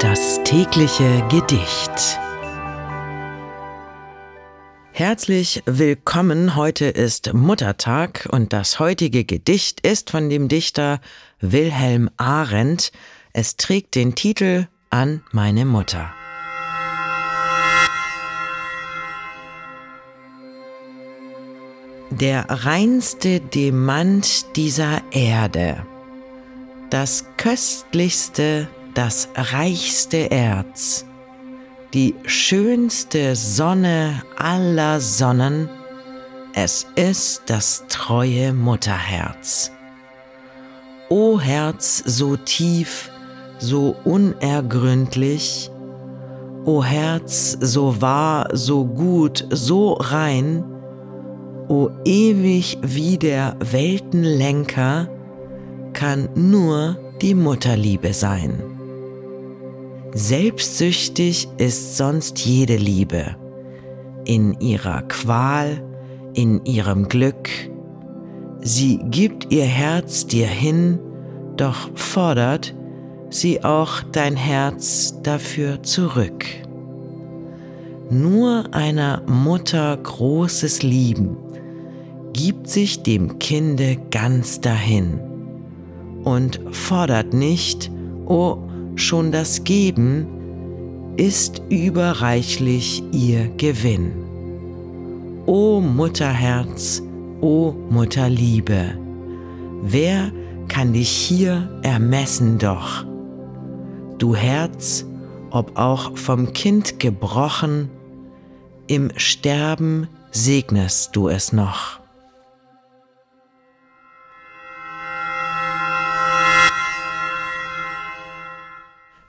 Das tägliche Gedicht. Herzlich willkommen, heute ist Muttertag und das heutige Gedicht ist von dem Dichter Wilhelm Arendt. Es trägt den Titel An meine Mutter. Der reinste Demant dieser Erde, das köstlichste, das reichste Erz, die schönste Sonne aller Sonnen, es ist das treue Mutterherz. O Herz so tief, so unergründlich, O Herz so wahr, so gut, so rein, O ewig wie der Weltenlenker, kann nur die Mutterliebe sein. Selbstsüchtig ist sonst jede Liebe, in ihrer Qual, in ihrem Glück. Sie gibt ihr Herz dir hin, doch fordert sie auch dein Herz dafür zurück. Nur einer Mutter großes Lieben gibt sich dem Kinde ganz dahin und fordert nicht, oh, schon das Geben ist überreichlich ihr Gewinn. O Mutterherz, o Mutterliebe, wer kann dich hier ermessen doch? Du Herz, ob auch vom Kind gebrochen, im Sterben segnest du es noch.